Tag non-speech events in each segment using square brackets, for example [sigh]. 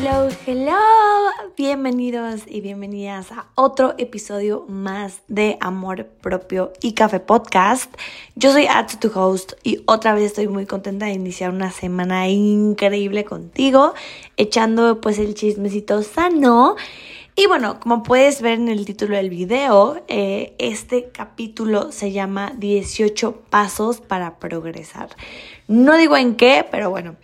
hello, hello. Bienvenidos y bienvenidas a otro episodio más de Amor Propio y Café Podcast. Yo soy Atsu, tu host, y otra vez estoy muy contenta de iniciar una semana increíble contigo, echando pues el chismecito sano. Y bueno, como puedes ver en el título del video, eh, este capítulo se llama 18 pasos para progresar. No digo en qué, pero bueno.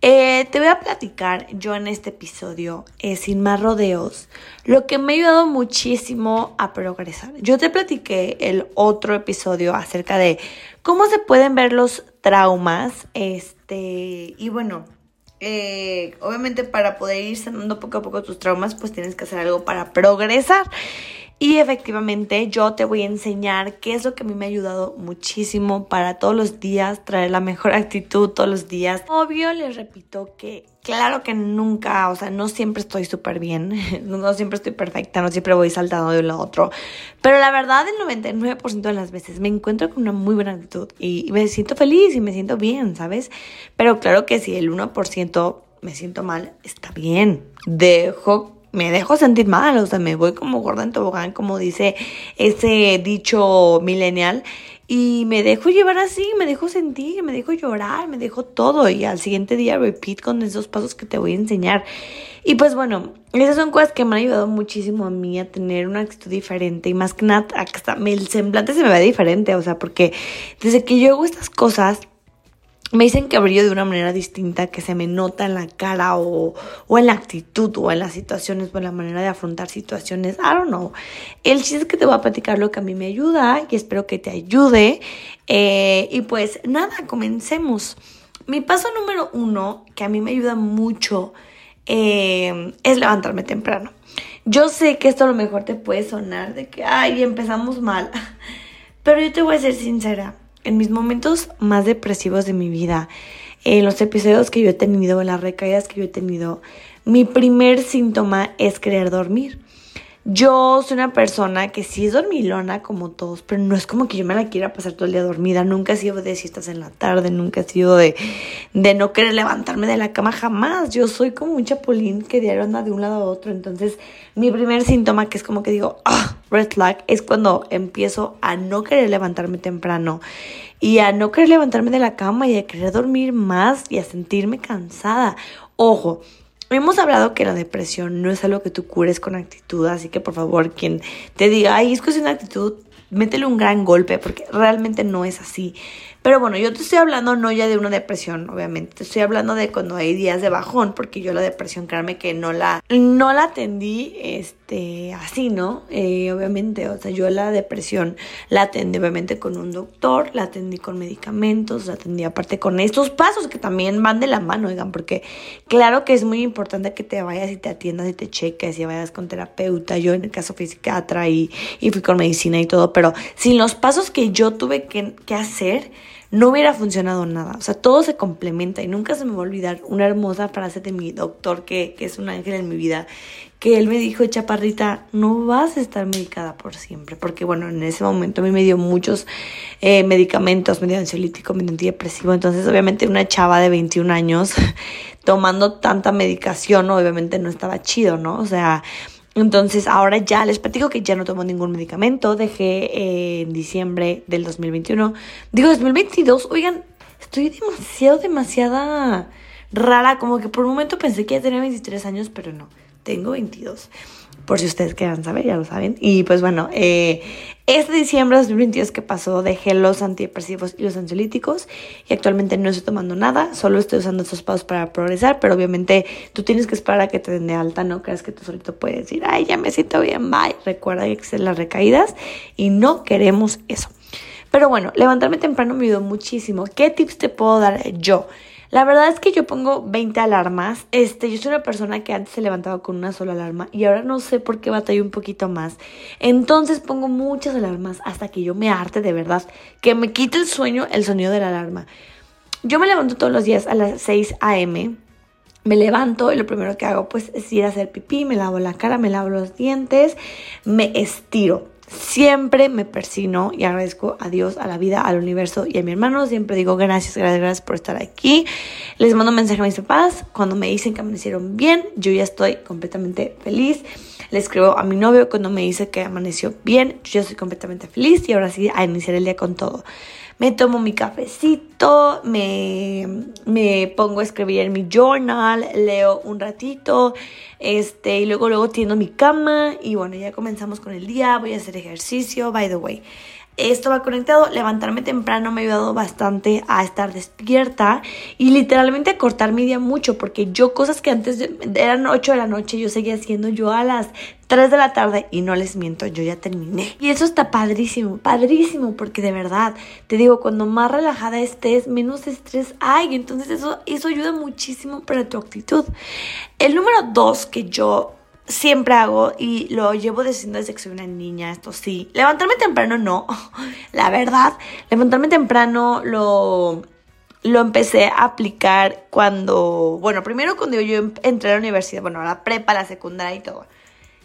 Eh, te voy a platicar yo en este episodio, eh, sin más rodeos, lo que me ha ayudado muchísimo a progresar. Yo te platiqué el otro episodio acerca de cómo se pueden ver los traumas, este, y bueno, eh, obviamente para poder ir sanando poco a poco tus traumas, pues tienes que hacer algo para progresar. Y efectivamente yo te voy a enseñar qué es lo que a mí me ha ayudado muchísimo para todos los días traer la mejor [laughs] actitud todos los días. Obvio, les repito que claro que nunca, o sea, no siempre estoy súper bien, [laughs] no siempre estoy perfecta, no siempre voy saltando de uno a otro, pero la verdad el 99% de las veces me encuentro con una muy buena actitud y me siento feliz y me siento bien, ¿sabes? Pero claro que si el 1% me siento mal, está bien. Dejo me dejo sentir mal, o sea, me voy como gorda en tobogán, como dice ese dicho millennial, y me dejo llevar así, me dejo sentir, me dejo llorar, me dejo todo, y al siguiente día repeat con esos pasos que te voy a enseñar. Y pues bueno, esas son cosas que me han ayudado muchísimo a mí a tener una actitud diferente, y más que nada, hasta el semblante se me ve diferente, o sea, porque desde que yo hago estas cosas, me dicen que brillo de una manera distinta, que se me nota en la cara o, o, en la actitud o en las situaciones o en la manera de afrontar situaciones. I don't know. El chiste es que te voy a platicar lo que a mí me ayuda y espero que te ayude. Eh, y pues nada, comencemos. Mi paso número uno, que a mí me ayuda mucho, eh, es levantarme temprano. Yo sé que esto a lo mejor te puede sonar de que, ay, empezamos mal. [laughs] Pero yo te voy a ser sincera en mis momentos más depresivos de mi vida, en los episodios que yo he tenido, en las recaídas que yo he tenido, mi primer síntoma es querer dormir. Yo soy una persona que sí es dormilona como todos, pero no es como que yo me la quiera pasar todo el día dormida. Nunca he sido de siestas en la tarde, nunca he sido de, de no querer levantarme de la cama jamás. Yo soy como un chapulín que diario anda de un lado a otro. Entonces, mi primer síntoma, que es como que digo, ah, red flag, es cuando empiezo a no querer levantarme temprano y a no querer levantarme de la cama y a querer dormir más y a sentirme cansada. Ojo, Hemos hablado que la depresión no es algo que tú cures con actitud, así que por favor, quien te diga, ay, es es una actitud, métele un gran golpe, porque realmente no es así. Pero bueno, yo te estoy hablando no ya de una depresión, obviamente, te estoy hablando de cuando hay días de bajón, porque yo la depresión, créanme que no la, no la atendí este, así, ¿no? Eh, obviamente, o sea, yo la depresión la atendí obviamente con un doctor, la atendí con medicamentos, la atendí aparte con estos pasos que también van de la mano, oigan, porque claro que es muy importante que te vayas y te atiendas y te cheques y vayas con terapeuta, yo en el caso psiquiatra y, y fui con medicina y todo, pero sin los pasos que yo tuve que, que hacer, no hubiera funcionado nada. O sea, todo se complementa y nunca se me va a olvidar una hermosa frase de mi doctor, que, que es un ángel en mi vida, que él me dijo, chaparrita, no vas a estar medicada por siempre, porque bueno, en ese momento a mí me dio muchos eh, medicamentos, medio ansiolítico, medio antidepresivo, entonces obviamente una chava de 21 años [laughs] tomando tanta medicación, obviamente no estaba chido, ¿no? O sea, entonces ahora ya les platico que ya no tomo ningún medicamento. Dejé eh, en diciembre del 2021. Digo 2022. Oigan, estoy demasiado, demasiada rara. Como que por un momento pensé que ya tenía 23 años, pero no. Tengo 22 por si ustedes quieran saber, ya lo saben. Y pues bueno, eh, este diciembre de 2022 que pasó dejé los antidepresivos y los ansiolíticos y actualmente no estoy tomando nada, solo estoy usando estos pasos para progresar, pero obviamente tú tienes que esperar a que te den de alta, no creas que tú solito puedes decir, ay, ya me siento bien, bye. Recuerda que existen las recaídas y no queremos eso. Pero bueno, levantarme temprano me ayudó muchísimo. ¿Qué tips te puedo dar yo? La verdad es que yo pongo 20 alarmas. Este, yo soy una persona que antes se levantaba con una sola alarma y ahora no sé por qué batallo un poquito más. Entonces pongo muchas alarmas hasta que yo me arte de verdad, que me quite el sueño el sonido de la alarma. Yo me levanto todos los días a las 6 a.m. Me levanto y lo primero que hago pues es ir a hacer pipí, me lavo la cara, me lavo los dientes, me estiro siempre me persino y agradezco a Dios, a la vida, al universo y a mi hermano. Siempre digo gracias, gracias, gracias por estar aquí. Les mando un mensaje a mis papás. Cuando me dicen que amanecieron bien, yo ya estoy completamente feliz. Le escribo a mi novio cuando me dice que amaneció bien, yo ya estoy completamente feliz y ahora sí a iniciar el día con todo me tomo mi cafecito, me, me pongo a escribir en mi journal, leo un ratito, este, y luego luego tiendo mi cama y bueno, ya comenzamos con el día, voy a hacer ejercicio, by the way. Esto va conectado, levantarme temprano me ha ayudado bastante a estar despierta y literalmente a cortar mi día mucho porque yo cosas que antes eran 8 de la noche yo seguía haciendo yo a las 3 de la tarde y no les miento, yo ya terminé. Y eso está padrísimo, padrísimo porque de verdad, te digo, cuando más relajada estés, menos estrés hay, entonces eso, eso ayuda muchísimo para tu actitud. El número 2 que yo siempre hago y lo llevo diciendo desde que soy una niña, esto sí. Levantarme temprano no, [laughs] la verdad. Levantarme temprano lo, lo empecé a aplicar cuando, bueno, primero cuando yo entré a la universidad, bueno, a la prepa, la secundaria y todo.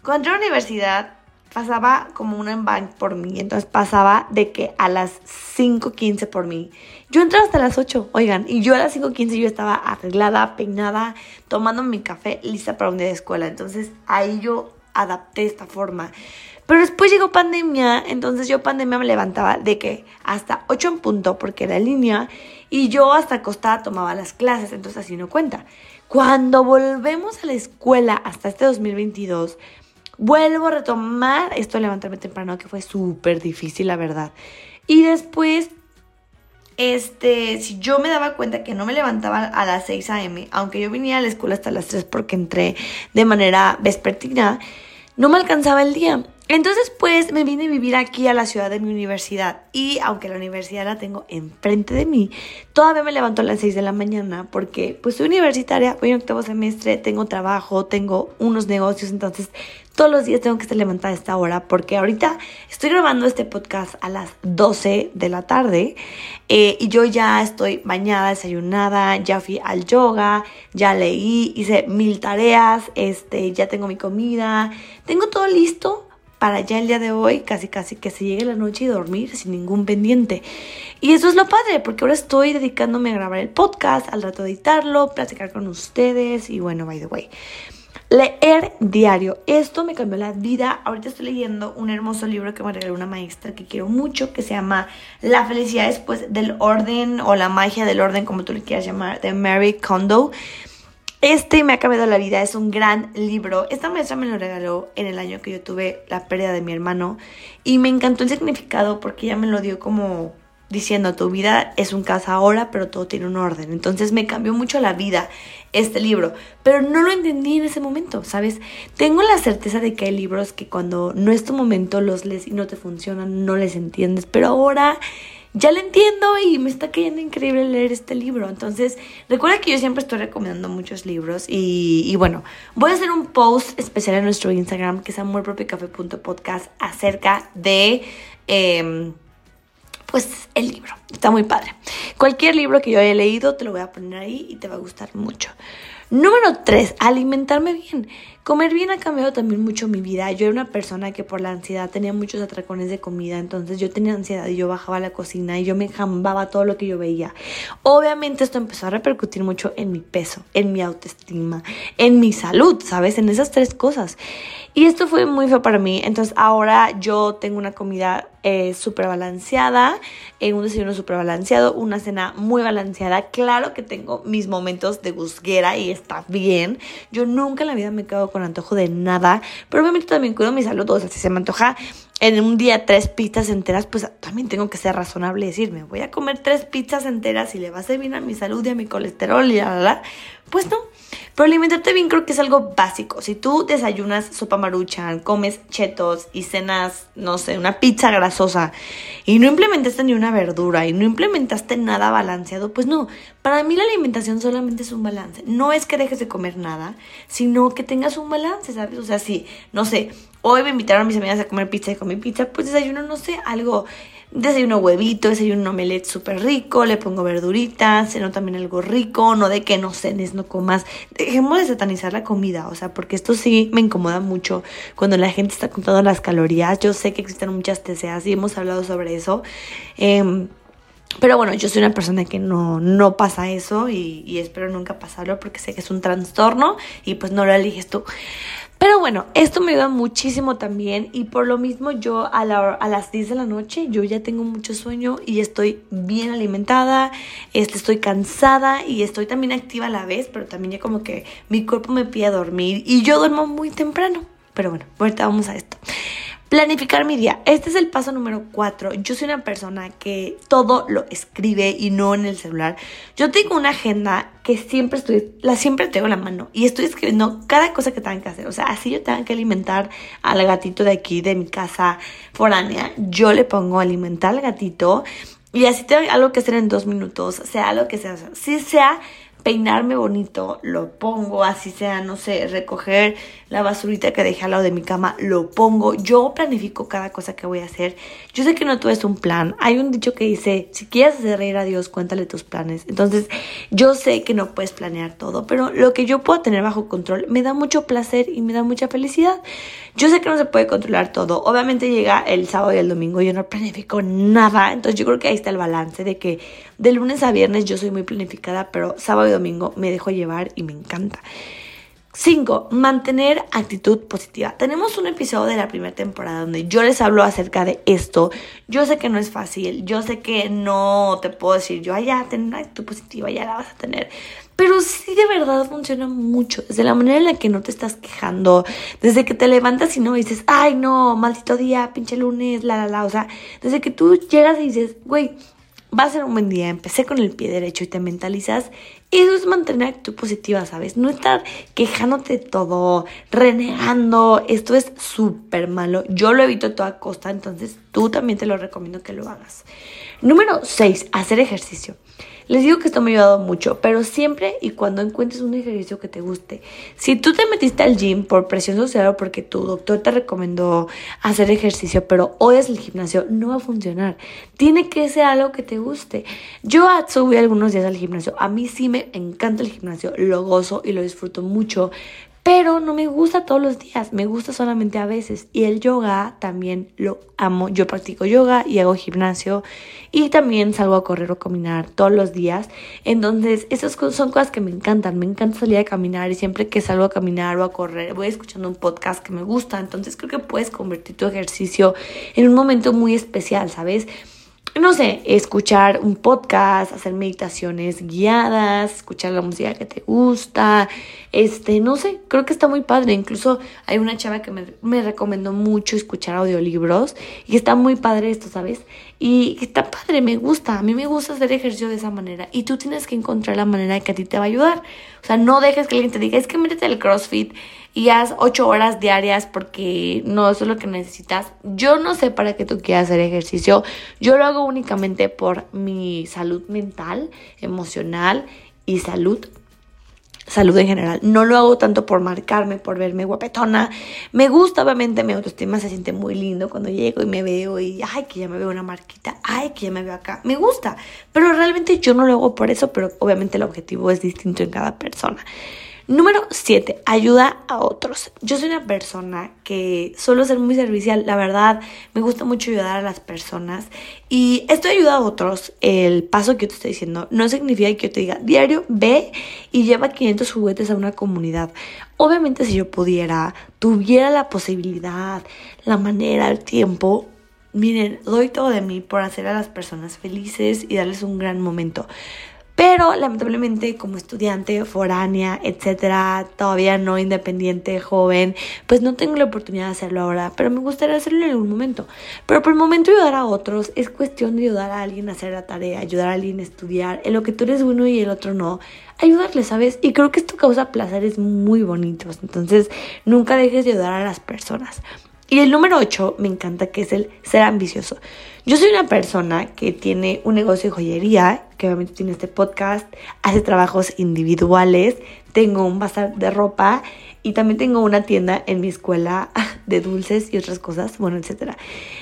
Cuando entré a la universidad pasaba como una en bank por mí, entonces pasaba de que a las 5.15 por mí. Yo entraba hasta las 8, oigan, y yo a las 5.15 yo estaba arreglada, peinada, tomando mi café, lista para un día de escuela. Entonces ahí yo adapté esta forma. Pero después llegó pandemia, entonces yo pandemia me levantaba de que hasta 8 en punto, porque era línea, y yo hasta acostada tomaba las clases, entonces así no cuenta. Cuando volvemos a la escuela hasta este 2022, vuelvo a retomar esto de levantarme temprano, que fue súper difícil, la verdad. Y después este, si yo me daba cuenta que no me levantaba a las 6 a.m., aunque yo venía a la escuela hasta las 3 porque entré de manera vespertina, no me alcanzaba el día. Entonces, pues me vine a vivir aquí a la ciudad de mi universidad y aunque la universidad la tengo enfrente de mí, todavía me levanto a las 6 de la mañana porque pues soy universitaria, voy en octavo semestre, tengo trabajo, tengo unos negocios, entonces todos los días tengo que estar levantada a esta hora porque ahorita estoy grabando este podcast a las 12 de la tarde eh, y yo ya estoy bañada, desayunada, ya fui al yoga, ya leí, hice mil tareas, este, ya tengo mi comida, tengo todo listo para ya el día de hoy, casi casi que se llegue la noche y dormir sin ningún pendiente. Y eso es lo padre, porque ahora estoy dedicándome a grabar el podcast, al rato de editarlo, platicar con ustedes y bueno, by the way. Leer diario. Esto me cambió la vida. Ahorita estoy leyendo un hermoso libro que me regaló una maestra que quiero mucho, que se llama La felicidad después del orden o la magia del orden, como tú le quieras llamar, de Mary Kondo. Este me ha cambiado la vida, es un gran libro. Esta maestra me lo regaló en el año que yo tuve la pérdida de mi hermano y me encantó el significado porque ella me lo dio como diciendo, tu vida es un caso ahora, pero todo tiene un orden. Entonces me cambió mucho la vida este libro, pero no lo entendí en ese momento, ¿sabes? Tengo la certeza de que hay libros que cuando no es tu momento los lees y no te funcionan, no les entiendes, pero ahora ya lo entiendo y me está cayendo increíble leer este libro. Entonces, recuerda que yo siempre estoy recomendando muchos libros y, bueno, voy a hacer un post especial en nuestro Instagram que es amorpropiocafé.podcast acerca de... Em, pues el libro. Está muy padre. Cualquier libro que yo haya leído te lo voy a poner ahí y te va a gustar mucho. Número 3, alimentarme bien. Comer bien ha cambiado también mucho mi vida. Yo era una persona que por la ansiedad tenía muchos atracones de comida, entonces yo tenía ansiedad y yo bajaba a la cocina y yo me jambaba todo lo que yo veía. Obviamente esto empezó a repercutir mucho en mi peso, en mi autoestima, en mi salud, ¿sabes? En esas tres cosas. Y esto fue muy feo para mí. Entonces ahora yo tengo una comida eh, súper balanceada, eh, un desayuno súper balanceado, una cena muy balanceada. Claro que tengo mis momentos de busguera y está bien. Yo nunca en la vida me quedo con antojo de nada, pero obviamente también cuido mi salud. O sea, si se me antoja en un día tres pizzas enteras, pues también tengo que ser razonable y decirme, voy a comer tres pizzas enteras y le va a hacer bien a mi salud y a mi colesterol y la, la, la. Pues no. Pero alimentarte bien creo que es algo básico. Si tú desayunas sopa maruchan, comes chetos y cenas, no sé, una pizza grasosa y no implementaste ni una verdura y no implementaste nada balanceado, pues no. Para mí la alimentación solamente es un balance. No es que dejes de comer nada, sino que tengas un balance, ¿sabes? O sea, si, no sé, hoy me invitaron a mis amigas a comer pizza y comí pizza, pues desayuno, no sé, algo desayuno huevito, desayuno un omelette súper rico, le pongo verduritas, ceno también algo rico, no de que no cenes, no comas. Dejemos de satanizar la comida, o sea, porque esto sí me incomoda mucho cuando la gente está contando las calorías. Yo sé que existen muchas TCAs y hemos hablado sobre eso. Eh, pero bueno, yo soy una persona que no, no pasa eso y, espero nunca pasarlo porque sé que es un trastorno y pues no lo eliges tú. Pero bueno, esto me ayuda muchísimo también y por lo mismo yo a, a las 10 de la noche yo ya tengo mucho sueño y estoy bien alimentada, este, estoy cansada y estoy también activa a la vez, pero también ya como que mi cuerpo me pide dormir y yo duermo muy temprano. Pero bueno, ahorita vamos a esto. Planificar mi día. Este es el paso número cuatro. Yo soy una persona que todo lo escribe y no en el celular. Yo tengo una agenda que siempre estoy, la siempre tengo en la mano y estoy escribiendo cada cosa que tengo que hacer. O sea, así yo tengo que alimentar al gatito de aquí, de mi casa foránea. Yo le pongo alimentar al gatito y así tengo algo que hacer en dos minutos, sea lo que sea. Si sea peinarme bonito, lo pongo, así sea, no sé, recoger la basurita que dejé al lado de mi cama, lo pongo. Yo planifico cada cosa que voy a hacer. Yo sé que no todo es un plan. Hay un dicho que dice, si quieres hacer reír a Dios, cuéntale tus planes. Entonces, yo sé que no puedes planear todo, pero lo que yo puedo tener bajo control me da mucho placer y me da mucha felicidad. Yo sé que no se puede controlar todo. Obviamente llega el sábado y el domingo, yo no planifico nada. Entonces, yo creo que ahí está el balance de que de lunes a viernes yo soy muy planificada, pero sábado y domingo me dejo llevar y me encanta. 5. Mantener actitud positiva. Tenemos un episodio de la primera temporada donde yo les hablo acerca de esto. Yo sé que no es fácil, yo sé que no te puedo decir yo, ay, ya, ten una actitud positiva, ya la vas a tener. Pero sí de verdad funciona mucho, desde la manera en la que no te estás quejando, desde que te levantas y no dices, ay no, maldito día, pinche lunes, la la la, o sea, desde que tú llegas y dices, güey, va a ser un buen día, empecé con el pie derecho y te mentalizas, eso es mantener actitud positiva, ¿sabes? No estar quejándote de todo, renegando, esto es súper malo, yo lo evito a toda costa, entonces tú también te lo recomiendo que lo hagas. Número 6, hacer ejercicio. Les digo que esto me ha ayudado mucho, pero siempre y cuando encuentres un ejercicio que te guste. Si tú te metiste al gym por presión social o porque tu doctor te recomendó hacer ejercicio, pero odias el gimnasio, no va a funcionar. Tiene que ser algo que te guste. Yo subí algunos días al gimnasio. A mí sí me encanta el gimnasio, lo gozo y lo disfruto mucho, pero no me gusta todos los días, me gusta solamente a veces. Y el yoga también lo amo. Yo practico yoga y hago gimnasio y también salgo a correr o caminar todos los días. Entonces, esas son cosas que me encantan. Me encanta salir a caminar y siempre que salgo a caminar o a correr, voy escuchando un podcast que me gusta. Entonces, creo que puedes convertir tu ejercicio en un momento muy especial, ¿sabes? No sé, escuchar un podcast, hacer meditaciones guiadas, escuchar la música que te gusta, este, no sé, creo que está muy padre. Incluso hay una chava que me, me recomendó mucho escuchar audiolibros y está muy padre esto, ¿sabes? Y está padre, me gusta, a mí me gusta hacer ejercicio de esa manera y tú tienes que encontrar la manera que a ti te va a ayudar. O sea, no dejes que alguien te diga, es que métete al CrossFit y haz ocho horas diarias porque no, eso es lo que necesitas. Yo no sé para qué tú quieras hacer ejercicio. Yo lo hago únicamente por mi salud mental, emocional y salud salud en general. No lo hago tanto por marcarme, por verme guapetona. Me gusta, obviamente, mi autoestima se siente muy lindo cuando llego y me veo y, ay, que ya me veo una marquita, ay, que ya me veo acá. Me gusta, pero realmente yo no lo hago por eso, pero obviamente el objetivo es distinto en cada persona. Número 7. Ayuda a otros. Yo soy una persona que suelo ser muy servicial. La verdad, me gusta mucho ayudar a las personas. Y esto ayuda a otros. El paso que yo te estoy diciendo no significa que yo te diga, diario, ve y lleva 500 juguetes a una comunidad. Obviamente si yo pudiera, tuviera la posibilidad, la manera, el tiempo, miren, doy todo de mí por hacer a las personas felices y darles un gran momento. Pero lamentablemente como estudiante, foránea, etcétera, todavía no independiente, joven, pues no tengo la oportunidad de hacerlo ahora, pero me gustaría hacerlo en algún momento. Pero por el momento ayudar a otros es cuestión de ayudar a alguien a hacer la tarea, ayudar a alguien a estudiar, en lo que tú eres uno y el otro no, ayudarle, ¿sabes? Y creo que esto causa placeres muy bonitos, entonces nunca dejes de ayudar a las personas. Y el número 8 me encanta que es el ser ambicioso. Yo soy una persona que tiene un negocio de joyería, que obviamente tiene este podcast, hace trabajos individuales, tengo un bazar de ropa y también tengo una tienda en mi escuela [laughs] de dulces y otras cosas, bueno, etcétera.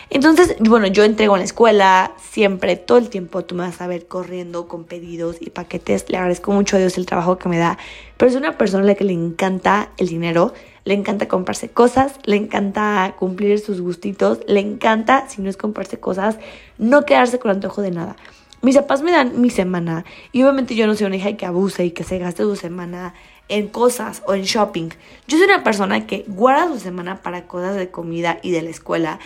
Entonces, bueno, yo entrego en la escuela siempre, todo el tiempo, tú me vas a ver corriendo con pedidos y paquetes. Le agradezco mucho a Dios el trabajo que me da, pero es una persona a la que le encanta el dinero, le encanta comprarse cosas, le encanta cumplir sus gustitos, le encanta, si no es comprarse cosas, no quedarse con antojo de nada. Mis papás me dan mi semana y obviamente yo no soy una hija que abuse y que se gaste su semana en cosas o en shopping. Yo soy una persona que guarda su semana para cosas de comida y de la escuela,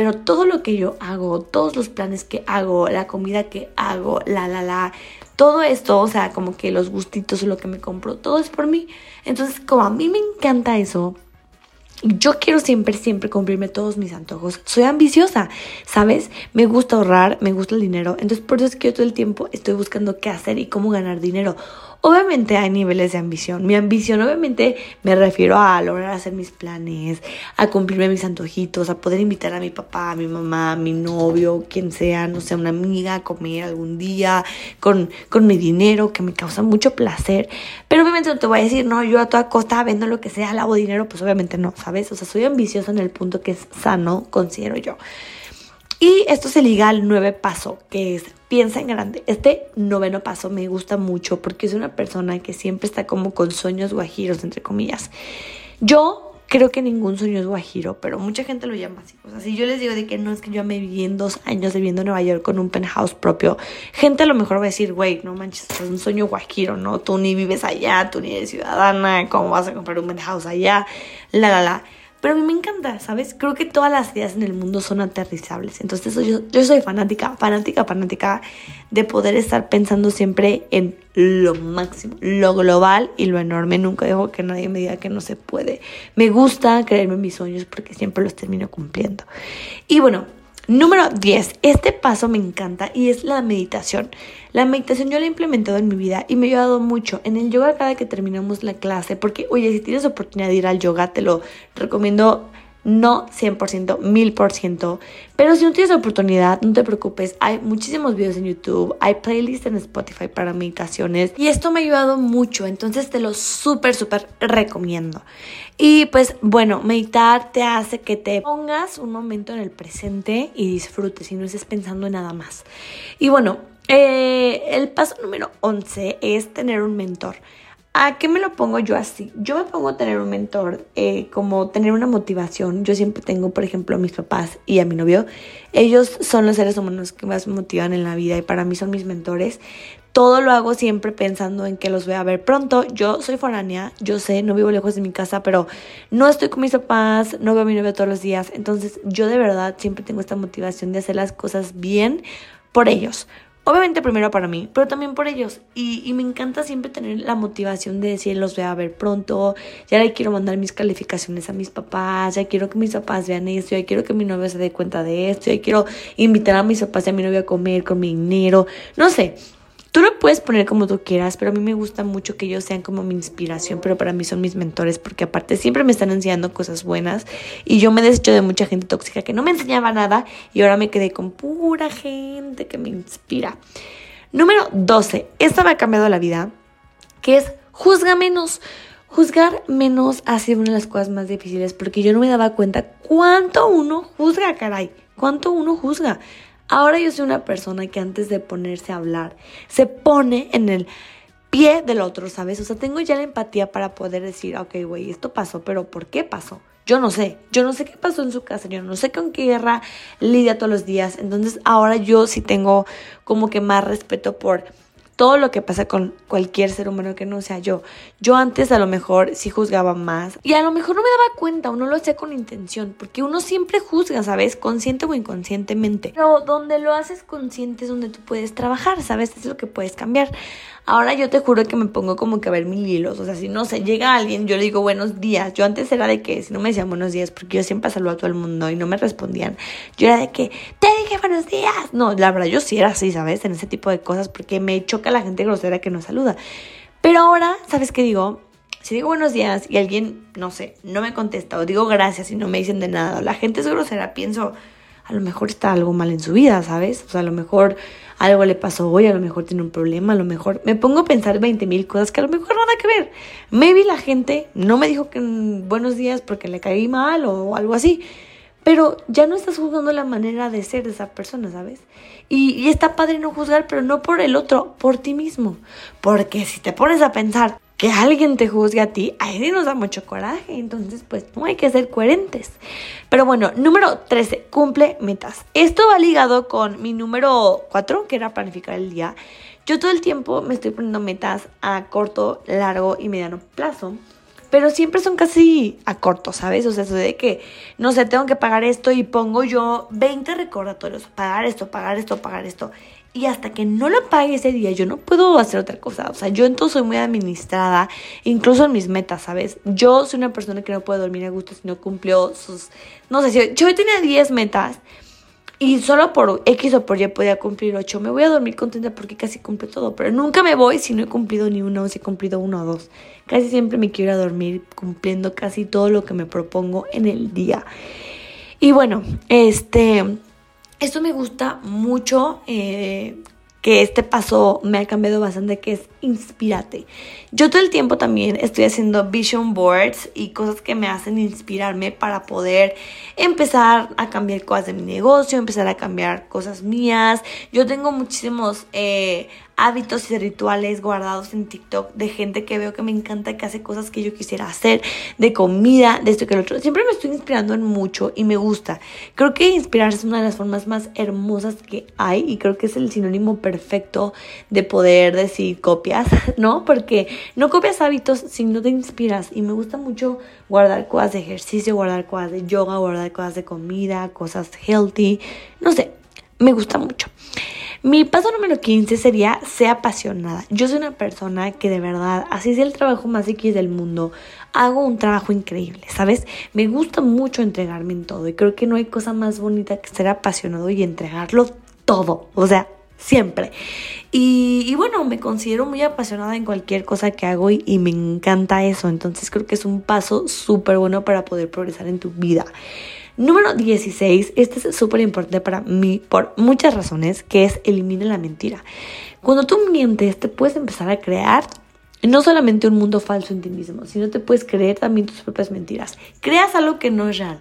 pero todo lo que yo hago, todos los planes que hago, la comida que hago, la, la, la, todo esto, o sea, como que los gustitos lo que me compro, todo es por mí. Entonces, como a mí me encanta eso, yo quiero siempre, siempre cumplirme todos mis antojos. Soy ambiciosa, ¿sabes? Me gusta ahorrar, me gusta el dinero. Entonces, por eso es que yo todo el tiempo estoy buscando qué hacer y cómo ganar dinero. Obviamente hay niveles de ambición. Mi ambición obviamente me refiero a lograr hacer mis planes, a cumplirme mis antojitos, a poder invitar a mi papá, a mi mamá, a mi novio, quien sea, no sé, una amiga a comer algún día con, con mi dinero que me causa mucho placer. Pero obviamente no te voy a decir, no, yo a toda costa vendo lo que sea, lavo dinero, pues obviamente no, ¿sabes? O sea, soy ambiciosa en el punto que es sano, considero yo. Y esto se liga al nueve paso, que es piensa en grande. Este noveno paso me gusta mucho porque es una persona que siempre está como con sueños guajiros, entre comillas. Yo creo que ningún sueño es guajiro, pero mucha gente lo llama así. O sea, si yo les digo de que no es que yo me viví en dos años viviendo en Nueva York con un penthouse propio, gente a lo mejor va a decir, güey, no manches, es un sueño guajiro, ¿no? Tú ni vives allá, tú ni eres ciudadana, ¿cómo vas a comprar un penthouse allá? La, la, la. Pero a mí me encanta, ¿sabes? Creo que todas las ideas en el mundo son aterrizables. Entonces yo, soy fanática, fanática, fanática de poder estar pensando siempre en lo máximo, lo global y lo enorme. Nunca dejo que nadie me diga que no se puede. Me gusta creerme en mis sueños porque siempre los termino cumpliendo. Y bueno, Número 10. Este paso me encanta y es la meditación. La meditación yo la he implementado en mi vida y me ha ayudado mucho. En el yoga cada que terminamos la clase, porque oye, si tienes oportunidad de ir al yoga, te lo recomiendo no 100%, 1000%. Pero si no tienes oportunidad, no te preocupes. Hay muchísimos videos en YouTube, hay playlists en Spotify para meditaciones. Y esto me ha ayudado mucho, entonces te lo súper, súper recomiendo. Y pues bueno, meditar te hace que te pongas un momento en el presente y disfrutes y no estés pensando en nada más. Y bueno, eh, el paso número 11 es tener un mentor. ¿A qué me lo pongo yo así? Yo me pongo a tener un mentor, eh, como tener una motivación. Yo siempre tengo, por ejemplo, a mis papás y a mi novio. Ellos son los seres humanos que más me motivan en la vida y para mí son mis mentores. Todo lo hago siempre pensando en que los voy a ver pronto. Yo soy foránea, yo sé, no vivo lejos de mi casa, pero no estoy con mis papás, no veo a mi novio todos los días. Entonces yo de verdad siempre tengo esta motivación de hacer las cosas bien por ellos Obviamente primero para mí, pero también por ellos. Y, me encanta siempre tener la motivación de decir, los voy a ver pronto, ya le quiero mandar mis calificaciones a mis papás, ya quiero que mis papás vean esto, ya quiero que mi novio se dé cuenta de esto, ya quiero invitar a mis papás y a mi novio a comer con mi dinero. No sé, Tú lo puedes poner como tú quieras, pero a mí me gusta mucho que ellos sean como mi inspiración, pero para mí son mis mentores porque aparte siempre me están enseñando cosas buenas y yo me desecho de mucha gente tóxica que no me enseñaba nada y ahora me quedé con pura gente que me inspira. Número 12. Esta me ha cambiado la vida, que es juzga menos. Juzgar menos ha sido una de las cosas más difíciles porque yo no me daba cuenta cuánto uno juzga, caray. Cuánto uno juzga. Ahora yo soy una persona que antes de ponerse a hablar, se pone en el pie del otro, ¿sabes? O sea, tengo ya la empatía para poder decir, ok, güey, esto pasó, pero ¿por qué pasó? Yo no sé, yo no sé qué pasó en su casa, yo no sé con qué guerra lidia todos los días. Entonces ahora yo sí tengo como que más respeto por todo lo que pasa con cualquier ser humano que no sea yo. Yo antes a lo mejor sí juzgaba más y a lo mejor no me daba cuenta o no lo hacía con intención, porque uno siempre juzga, ¿sabes? Consciente o inconscientemente. Pero donde lo haces consciente es donde tú puedes trabajar, ¿sabes? Es lo que puedes cambiar. Ahora yo te juro que me pongo como que a ver mil hilos. O sea, si no sé, llega alguien, yo le digo buenos días. Yo antes era de que si no me decían buenos días, porque yo siempre saludo a todo el mundo y no me respondían, yo era de que te dije buenos días. No, la verdad, yo sí era así, ¿sabes? En ese tipo de cosas, porque me choca la gente grosera que no saluda. Pero ahora, ¿sabes qué digo? Si digo buenos días y alguien, no sé, no me contesta o digo gracias y no me dicen de nada, la gente es grosera, pienso, a lo mejor está algo mal en su vida, ¿sabes? O sea, a lo mejor algo le pasó hoy, a lo mejor tiene un problema, a lo mejor me pongo a pensar 20 mil cosas que a lo mejor nada que ver. Maybe la gente no me dijo que buenos días porque le caí mal o algo así. Pero ya no estás juzgando la manera de ser de esa persona, ¿sabes? Y, y, está padre no juzgar, pero no por el otro, por ti mismo. Porque si te pones a pensar que alguien te juzgue a ti, ahí sí nos da mucho coraje. Entonces, pues no hay que ser coherentes. Pero bueno, número 13, cumple metas. Esto va ligado con mi número 4, que era planificar el día. Yo todo el tiempo me estoy poniendo metas a corto, largo y mediano plazo pero siempre son casi a corto, ¿sabes? O sea, eso de que, no sé, tengo que pagar esto y pongo yo 20 recordatorios, pagar esto, pagar esto, pagar esto. Y hasta que no lo pague ese día, yo no puedo hacer otra cosa. O sea, yo entonces soy muy administrada, incluso en mis metas, ¿sabes? Yo soy una persona que no puede dormir a gusto si no cumplió sus... No sé, si yo tenía 10 metas y solo por X o por Y podía cumplir 8. Me voy a dormir contenta porque casi cumple todo. Pero nunca me voy si no he cumplido ni uno si he cumplido uno o dos. Casi siempre me quiero ir a dormir cumpliendo casi todo lo que me propongo en el día. Y bueno, este. Esto me gusta mucho. Eh, que este paso me ha cambiado bastante, que es inspírate. Yo todo el tiempo también estoy haciendo vision boards y cosas que me hacen inspirarme para poder empezar a cambiar cosas de mi negocio, empezar a cambiar cosas mías. Yo tengo muchísimos eh, hábitos y rituales guardados en TikTok de gente que veo que me encanta, que hace cosas que yo quisiera hacer, de comida, de esto que lo otro. Siempre me estoy inspirando en mucho y me gusta. Creo que inspirarse es una de las formas más hermosas que hay y creo que es el sinónimo perfecto de poder decir [laughs] ¿no? Porque no copias hábitos si no te inspiras y me gusta mucho guardar cosas de ejercicio, guardar cosas de yoga, guardar cosas de comida, cosas healthy, no sé, me gusta mucho. Mi paso número 15 sería ser apasionada. Yo soy una persona que de verdad, así es el trabajo más X del mundo, hago un trabajo increíble, ¿sabes? Me gusta mucho entregarme en todo y creo que no hay cosa más bonita que ser apasionado y entregarlo todo, o sea, siempre. Y, bueno, me considero muy apasionada en cualquier cosa que hago y, y me encanta eso, entonces creo que es un paso súper bueno para poder progresar en tu vida. Número 16, este es súper importante para mí por muchas razones, que es elimina la mentira. Cuando tú mientes, te puedes empezar a crear no solamente un mundo falso en ti mismo, sino te puedes creer también tus propias mentiras. Creas algo que no es real.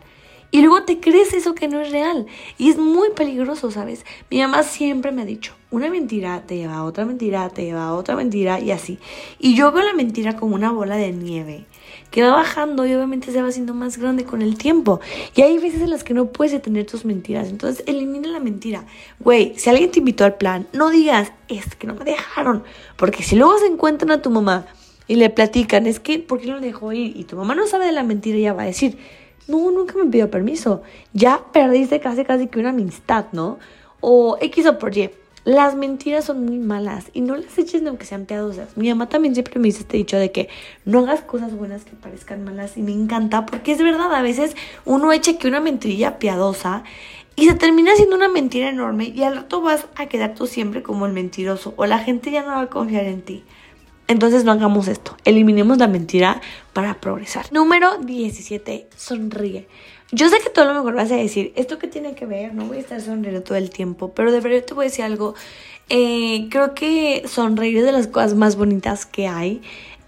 Y luego te crees eso que no es real. Y es muy peligroso, ¿sabes? Mi mamá siempre me ha dicho, una mentira te lleva a otra mentira, te lleva a otra mentira y así. Y yo veo la mentira como una bola de nieve que va bajando y obviamente se va haciendo más grande con el tiempo. Y hay veces en las que no puedes detener tus mentiras. Entonces elimina la mentira. Güey, si alguien te invitó al plan, no digas, es que no me dejaron. Porque si luego se encuentran a tu mamá y le platican, es que, ¿por qué no lo dejó ir? Y tu mamá no sabe de la mentira ya va a decir, no, nunca me pidió permiso. Ya perdiste casi, casi que una amistad, ¿no? O X o por Y. Las mentiras son muy malas y no las eches aunque sean piadosas. Mi mamá también siempre me dice este dicho de que no hagas cosas buenas que parezcan malas y me encanta porque es verdad, a veces uno echa que una mentirilla piadosa y se termina siendo una mentira enorme y al rato vas a quedar tú siempre como el mentiroso o la gente ya no va a confiar en ti. Entonces no hagamos esto, eliminemos la mentira para progresar. Número 17, sonríe. Yo sé que todo lo mejor vas a decir, ¿esto qué tiene que ver? No voy a estar sonriendo todo el tiempo, pero de verdad te voy a decir algo. Eh, creo que sonreír es de las cosas más bonitas que hay.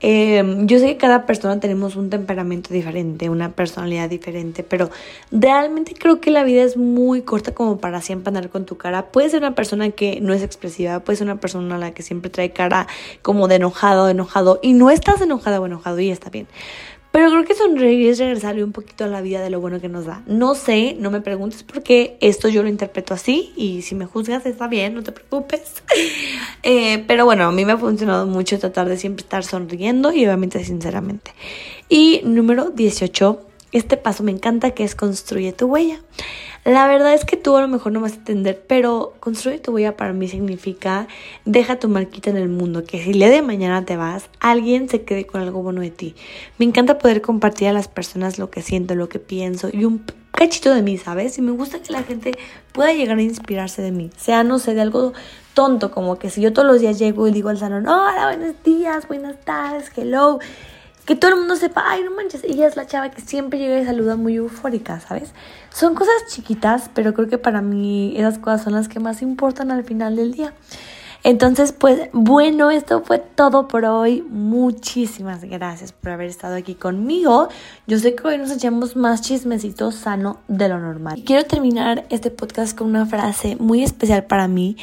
Em, yo sé que cada persona tenemos un temperamento diferente, una personalidad diferente, pero realmente creo que la vida es muy corta como para siempre andar con tu cara. Puedes ser una persona que no es expresiva, puedes ser una persona a la que siempre trae cara como de enojado, enojado, y no estás enojada o enojado y está bien. Pero creo que sonreír es regresarle un poquito a la vida de lo bueno que nos da. No sé, no me preguntes por qué esto yo lo interpreto así y si me juzgas está bien, no te preocupes. [laughs] Eh, pero bueno, a mí me ha funcionado mucho tratar de siempre estar sonriendo y obviamente sinceramente. Y número 18, este paso me encanta que es construye tu huella. La verdad es que tú a lo mejor no vas a entender, pero construye tu huella para mí significa deja tu marquita en el mundo, que si el día de mañana te vas, alguien se quede con algo bueno de ti. Me encanta poder compartir a las personas lo que siento, lo que pienso y un cachito de mí, ¿sabes? Y me gusta que la gente pueda llegar a inspirarse de mí. Sea, no sé, de algo tonto, como que si yo todos los días llego y digo al salón, hola, buenos días, buenas tardes, hello que todo el mundo sepa, ay, no manches, ella es la chava que siempre llega y saluda muy eufórica, ¿sabes? Son cosas chiquitas, pero creo que para mí esas cosas son las que más importan al final del día. Entonces, pues bueno, esto fue todo por hoy. Muchísimas gracias por haber estado aquí conmigo. Yo sé que hoy nos echamos más chismecito sano de lo normal. Quiero terminar este podcast con una frase muy especial para mí.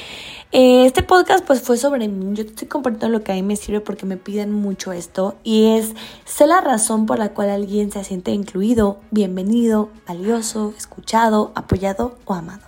Eh, este podcast pues fue sobre mí. Yo te estoy compartiendo lo que a mí me sirve porque me piden mucho esto. Y es, sé la razón por la cual alguien se siente incluido, bienvenido, valioso, escuchado, apoyado o amado.